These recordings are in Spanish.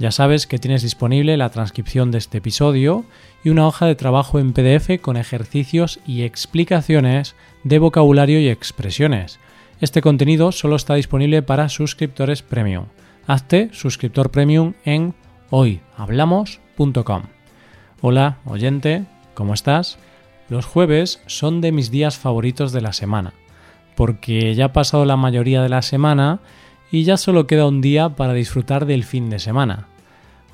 Ya sabes que tienes disponible la transcripción de este episodio y una hoja de trabajo en PDF con ejercicios y explicaciones de vocabulario y expresiones. Este contenido solo está disponible para suscriptores premium. Hazte suscriptor premium en hoyhablamos.com. Hola, oyente, ¿cómo estás? Los jueves son de mis días favoritos de la semana, porque ya ha pasado la mayoría de la semana y ya solo queda un día para disfrutar del fin de semana.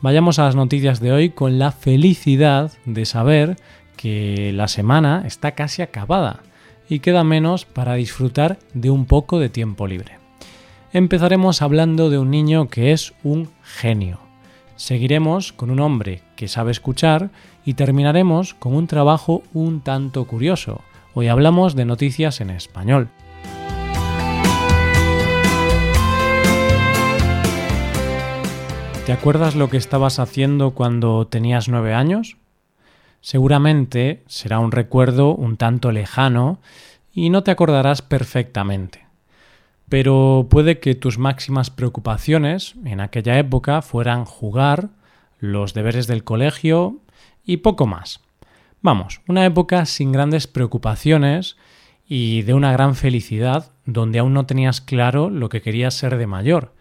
Vayamos a las noticias de hoy con la felicidad de saber que la semana está casi acabada y queda menos para disfrutar de un poco de tiempo libre. Empezaremos hablando de un niño que es un genio. Seguiremos con un hombre que sabe escuchar y terminaremos con un trabajo un tanto curioso. Hoy hablamos de noticias en español. ¿Te acuerdas lo que estabas haciendo cuando tenías nueve años? Seguramente será un recuerdo un tanto lejano y no te acordarás perfectamente. Pero puede que tus máximas preocupaciones en aquella época fueran jugar, los deberes del colegio y poco más. Vamos, una época sin grandes preocupaciones y de una gran felicidad donde aún no tenías claro lo que querías ser de mayor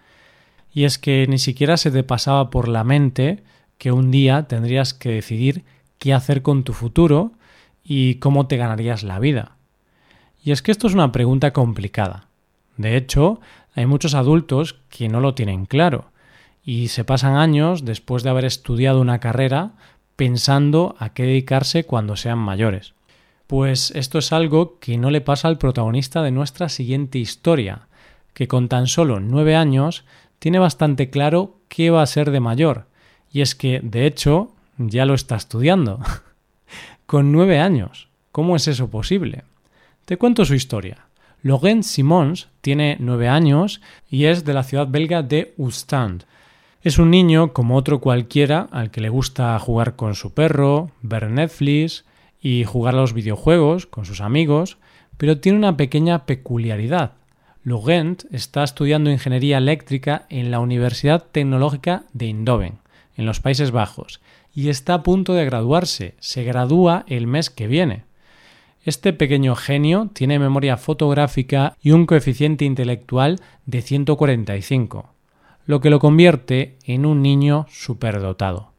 y es que ni siquiera se te pasaba por la mente que un día tendrías que decidir qué hacer con tu futuro y cómo te ganarías la vida. Y es que esto es una pregunta complicada. De hecho, hay muchos adultos que no lo tienen claro y se pasan años después de haber estudiado una carrera pensando a qué dedicarse cuando sean mayores. Pues esto es algo que no le pasa al protagonista de nuestra siguiente historia, que con tan solo nueve años tiene bastante claro qué va a ser de mayor. Y es que, de hecho, ya lo está estudiando. Con nueve años. ¿Cómo es eso posible? Te cuento su historia. Laurent Simons tiene nueve años y es de la ciudad belga de Ustand. Es un niño como otro cualquiera al que le gusta jugar con su perro, ver Netflix y jugar a los videojuegos con sus amigos, pero tiene una pequeña peculiaridad. Lugent está estudiando ingeniería eléctrica en la Universidad Tecnológica de Eindhoven, en los Países Bajos, y está a punto de graduarse. Se gradúa el mes que viene. Este pequeño genio tiene memoria fotográfica y un coeficiente intelectual de 145, lo que lo convierte en un niño superdotado,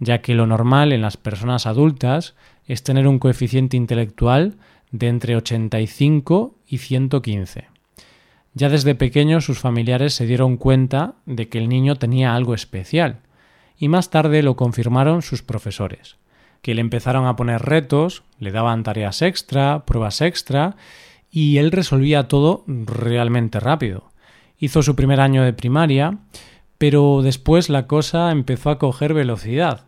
ya que lo normal en las personas adultas es tener un coeficiente intelectual de entre 85 y 115. Ya desde pequeño sus familiares se dieron cuenta de que el niño tenía algo especial, y más tarde lo confirmaron sus profesores, que le empezaron a poner retos, le daban tareas extra, pruebas extra, y él resolvía todo realmente rápido. Hizo su primer año de primaria, pero después la cosa empezó a coger velocidad,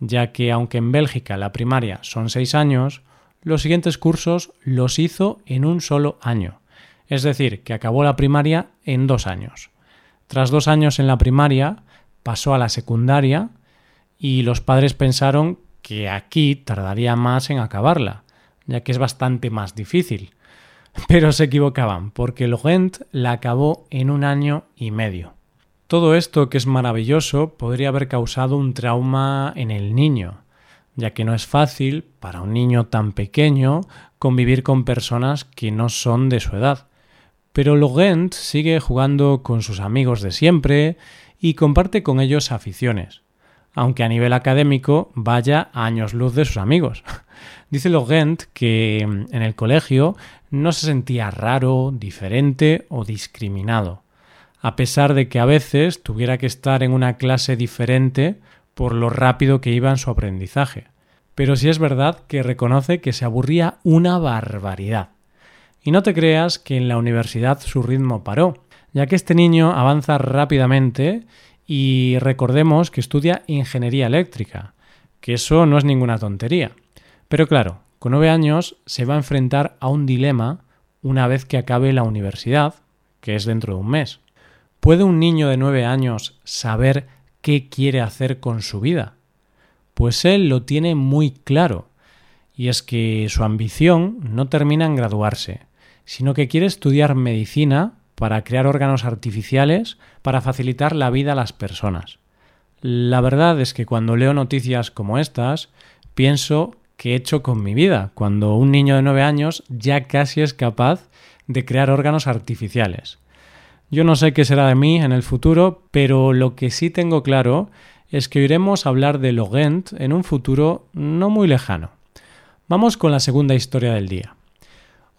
ya que aunque en Bélgica la primaria son seis años, los siguientes cursos los hizo en un solo año es decir, que acabó la primaria en dos años. Tras dos años en la primaria, pasó a la secundaria y los padres pensaron que aquí tardaría más en acabarla, ya que es bastante más difícil. Pero se equivocaban, porque Laurent la acabó en un año y medio. Todo esto, que es maravilloso, podría haber causado un trauma en el niño, ya que no es fácil para un niño tan pequeño convivir con personas que no son de su edad. Pero Laurent sigue jugando con sus amigos de siempre y comparte con ellos aficiones, aunque a nivel académico vaya a años luz de sus amigos. Dice Laurent que mm, en el colegio no se sentía raro, diferente o discriminado, a pesar de que a veces tuviera que estar en una clase diferente por lo rápido que iba en su aprendizaje. Pero sí es verdad que reconoce que se aburría una barbaridad. Y no te creas que en la universidad su ritmo paró, ya que este niño avanza rápidamente y recordemos que estudia ingeniería eléctrica, que eso no es ninguna tontería. Pero claro, con nueve años se va a enfrentar a un dilema una vez que acabe la universidad, que es dentro de un mes. ¿Puede un niño de nueve años saber qué quiere hacer con su vida? Pues él lo tiene muy claro, y es que su ambición no termina en graduarse, sino que quiere estudiar medicina para crear órganos artificiales para facilitar la vida a las personas. La verdad es que cuando leo noticias como estas, pienso que he hecho con mi vida, cuando un niño de nueve años ya casi es capaz de crear órganos artificiales. Yo no sé qué será de mí en el futuro, pero lo que sí tengo claro es que oiremos hablar de Logent en un futuro no muy lejano. Vamos con la segunda historia del día.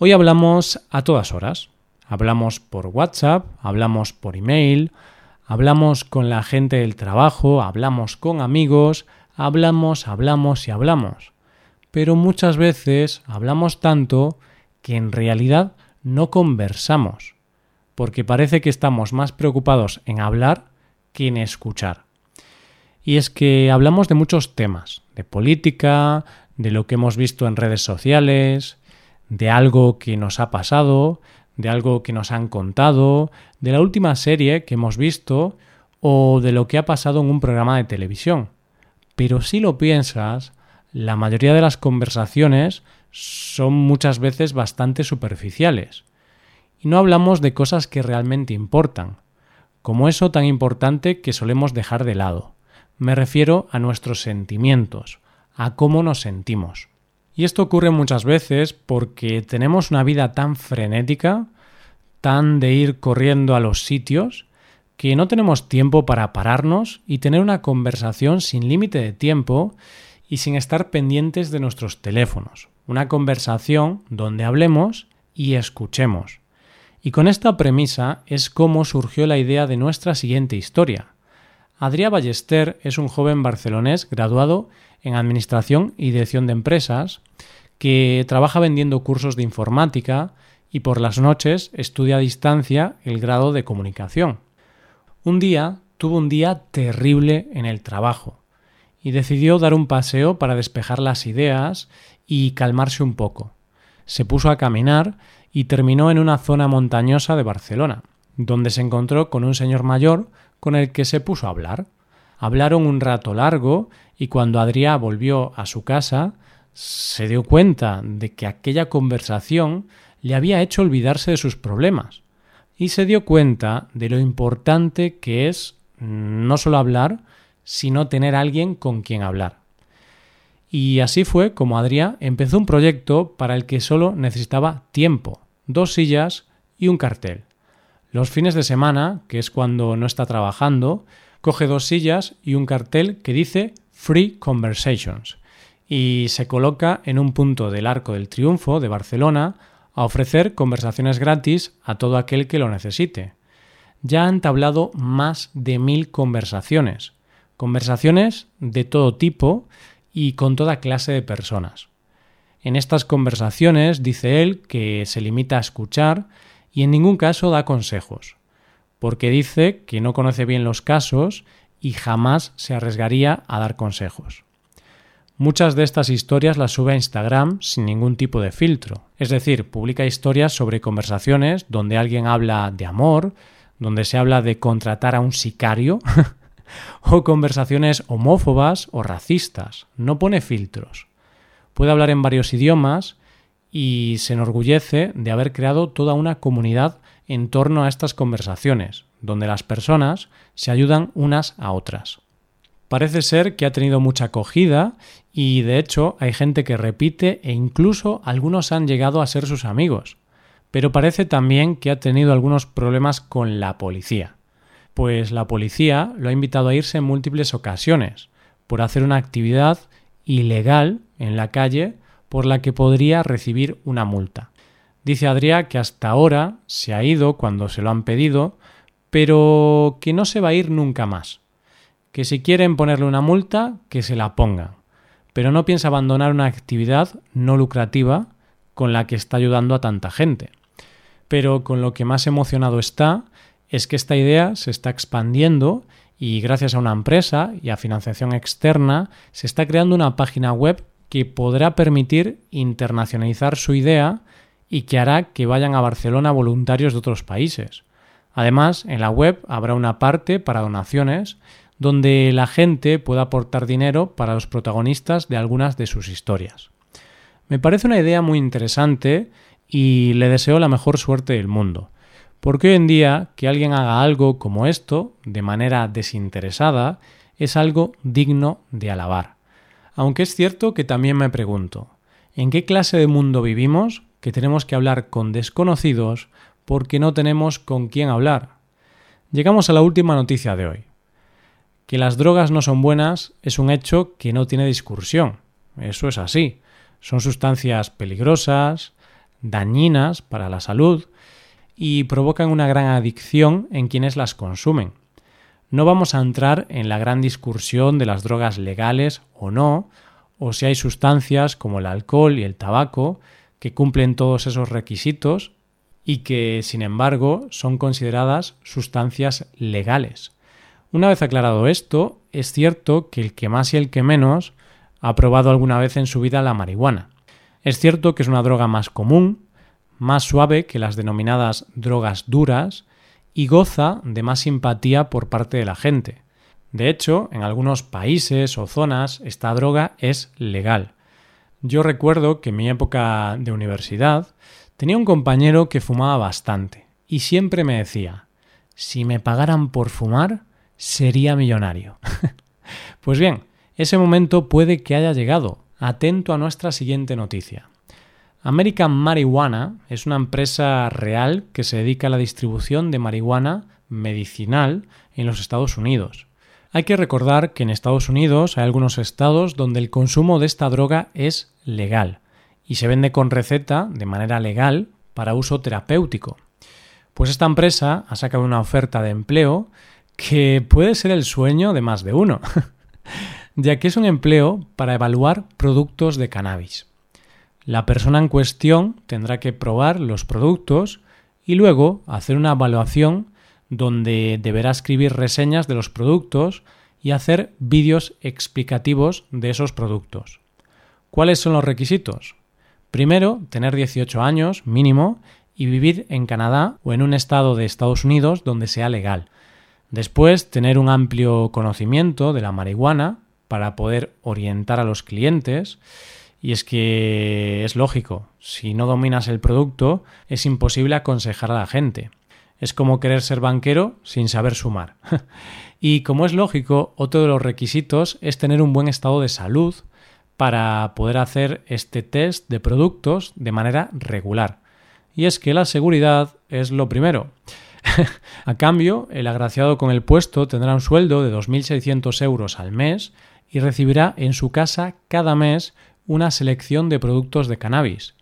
Hoy hablamos a todas horas. Hablamos por WhatsApp, hablamos por email, hablamos con la gente del trabajo, hablamos con amigos, hablamos, hablamos y hablamos. Pero muchas veces hablamos tanto que en realidad no conversamos, porque parece que estamos más preocupados en hablar que en escuchar. Y es que hablamos de muchos temas, de política, de lo que hemos visto en redes sociales, de algo que nos ha pasado, de algo que nos han contado, de la última serie que hemos visto o de lo que ha pasado en un programa de televisión. Pero si lo piensas, la mayoría de las conversaciones son muchas veces bastante superficiales. Y no hablamos de cosas que realmente importan, como eso tan importante que solemos dejar de lado. Me refiero a nuestros sentimientos, a cómo nos sentimos. Y esto ocurre muchas veces porque tenemos una vida tan frenética, tan de ir corriendo a los sitios, que no tenemos tiempo para pararnos y tener una conversación sin límite de tiempo y sin estar pendientes de nuestros teléfonos. Una conversación donde hablemos y escuchemos. Y con esta premisa es como surgió la idea de nuestra siguiente historia. Adrià Ballester es un joven barcelonés graduado en Administración y Dirección de Empresas que trabaja vendiendo cursos de informática y por las noches estudia a distancia el grado de comunicación. Un día tuvo un día terrible en el trabajo y decidió dar un paseo para despejar las ideas y calmarse un poco. Se puso a caminar y terminó en una zona montañosa de Barcelona, donde se encontró con un señor mayor con el que se puso a hablar. Hablaron un rato largo y cuando Adrià volvió a su casa se dio cuenta de que aquella conversación le había hecho olvidarse de sus problemas y se dio cuenta de lo importante que es no solo hablar, sino tener alguien con quien hablar. Y así fue como Adrià empezó un proyecto para el que solo necesitaba tiempo, dos sillas y un cartel. Los fines de semana, que es cuando no está trabajando, coge dos sillas y un cartel que dice Free Conversations y se coloca en un punto del Arco del Triunfo de Barcelona a ofrecer conversaciones gratis a todo aquel que lo necesite. Ya han tablado más de mil conversaciones, conversaciones de todo tipo y con toda clase de personas. En estas conversaciones dice él que se limita a escuchar y en ningún caso da consejos, porque dice que no conoce bien los casos y jamás se arriesgaría a dar consejos. Muchas de estas historias las sube a Instagram sin ningún tipo de filtro, es decir, publica historias sobre conversaciones donde alguien habla de amor, donde se habla de contratar a un sicario, o conversaciones homófobas o racistas, no pone filtros. Puede hablar en varios idiomas y se enorgullece de haber creado toda una comunidad en torno a estas conversaciones, donde las personas se ayudan unas a otras. Parece ser que ha tenido mucha acogida y de hecho hay gente que repite e incluso algunos han llegado a ser sus amigos. Pero parece también que ha tenido algunos problemas con la policía, pues la policía lo ha invitado a irse en múltiples ocasiones por hacer una actividad ilegal en la calle por la que podría recibir una multa. Dice Adrià que hasta ahora se ha ido cuando se lo han pedido, pero que no se va a ir nunca más. Que si quieren ponerle una multa, que se la pongan. Pero no piensa abandonar una actividad no lucrativa con la que está ayudando a tanta gente. Pero con lo que más emocionado está es que esta idea se está expandiendo y gracias a una empresa y a financiación externa se está creando una página web que podrá permitir internacionalizar su idea y que hará que vayan a Barcelona voluntarios de otros países. Además, en la web habrá una parte para donaciones donde la gente pueda aportar dinero para los protagonistas de algunas de sus historias. Me parece una idea muy interesante y le deseo la mejor suerte del mundo. Porque hoy en día que alguien haga algo como esto, de manera desinteresada, es algo digno de alabar. Aunque es cierto que también me pregunto, ¿en qué clase de mundo vivimos que tenemos que hablar con desconocidos porque no tenemos con quién hablar? Llegamos a la última noticia de hoy. Que las drogas no son buenas es un hecho que no tiene discusión. Eso es así. Son sustancias peligrosas, dañinas para la salud y provocan una gran adicción en quienes las consumen. No vamos a entrar en la gran discusión de las drogas legales o no, o si hay sustancias como el alcohol y el tabaco que cumplen todos esos requisitos y que, sin embargo, son consideradas sustancias legales. Una vez aclarado esto, es cierto que el que más y el que menos ha probado alguna vez en su vida la marihuana. Es cierto que es una droga más común, más suave que las denominadas drogas duras y goza de más simpatía por parte de la gente. De hecho, en algunos países o zonas esta droga es legal. Yo recuerdo que en mi época de universidad tenía un compañero que fumaba bastante y siempre me decía, si me pagaran por fumar, sería millonario. pues bien, ese momento puede que haya llegado. Atento a nuestra siguiente noticia. American Marijuana es una empresa real que se dedica a la distribución de marihuana medicinal en los Estados Unidos. Hay que recordar que en Estados Unidos hay algunos estados donde el consumo de esta droga es legal y se vende con receta de manera legal para uso terapéutico. Pues esta empresa ha sacado una oferta de empleo que puede ser el sueño de más de uno, ya que es un empleo para evaluar productos de cannabis. La persona en cuestión tendrá que probar los productos y luego hacer una evaluación donde deberá escribir reseñas de los productos y hacer vídeos explicativos de esos productos. ¿Cuáles son los requisitos? Primero, tener 18 años mínimo y vivir en Canadá o en un estado de Estados Unidos donde sea legal. Después, tener un amplio conocimiento de la marihuana para poder orientar a los clientes y es que es lógico, si no dominas el producto, es imposible aconsejar a la gente. Es como querer ser banquero sin saber sumar. y como es lógico, otro de los requisitos es tener un buen estado de salud para poder hacer este test de productos de manera regular. Y es que la seguridad es lo primero. a cambio, el agraciado con el puesto tendrá un sueldo de 2.600 euros al mes y recibirá en su casa cada mes una selección de productos de cannabis.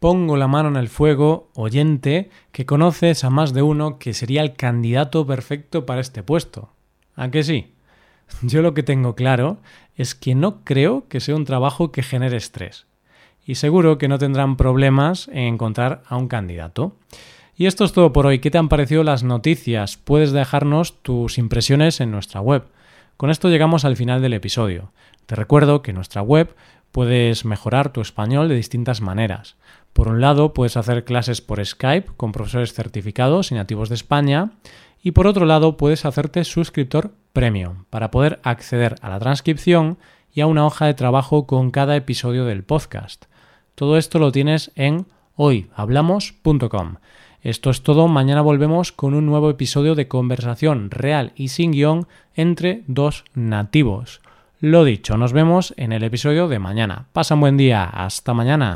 Pongo la mano en el fuego, oyente, que conoces a más de uno que sería el candidato perfecto para este puesto. ¿A que sí? Yo lo que tengo claro es que no creo que sea un trabajo que genere estrés. Y seguro que no tendrán problemas en encontrar a un candidato. Y esto es todo por hoy. ¿Qué te han parecido las noticias? Puedes dejarnos tus impresiones en nuestra web. Con esto llegamos al final del episodio. Te recuerdo que nuestra web puedes mejorar tu español de distintas maneras. Por un lado, puedes hacer clases por Skype con profesores certificados y nativos de España. Y por otro lado, puedes hacerte suscriptor premium para poder acceder a la transcripción y a una hoja de trabajo con cada episodio del podcast. Todo esto lo tienes en hoyhablamos.com. Esto es todo, mañana volvemos con un nuevo episodio de conversación real y sin guion entre dos nativos. Lo dicho, nos vemos en el episodio de mañana. Pasa un buen día, hasta mañana.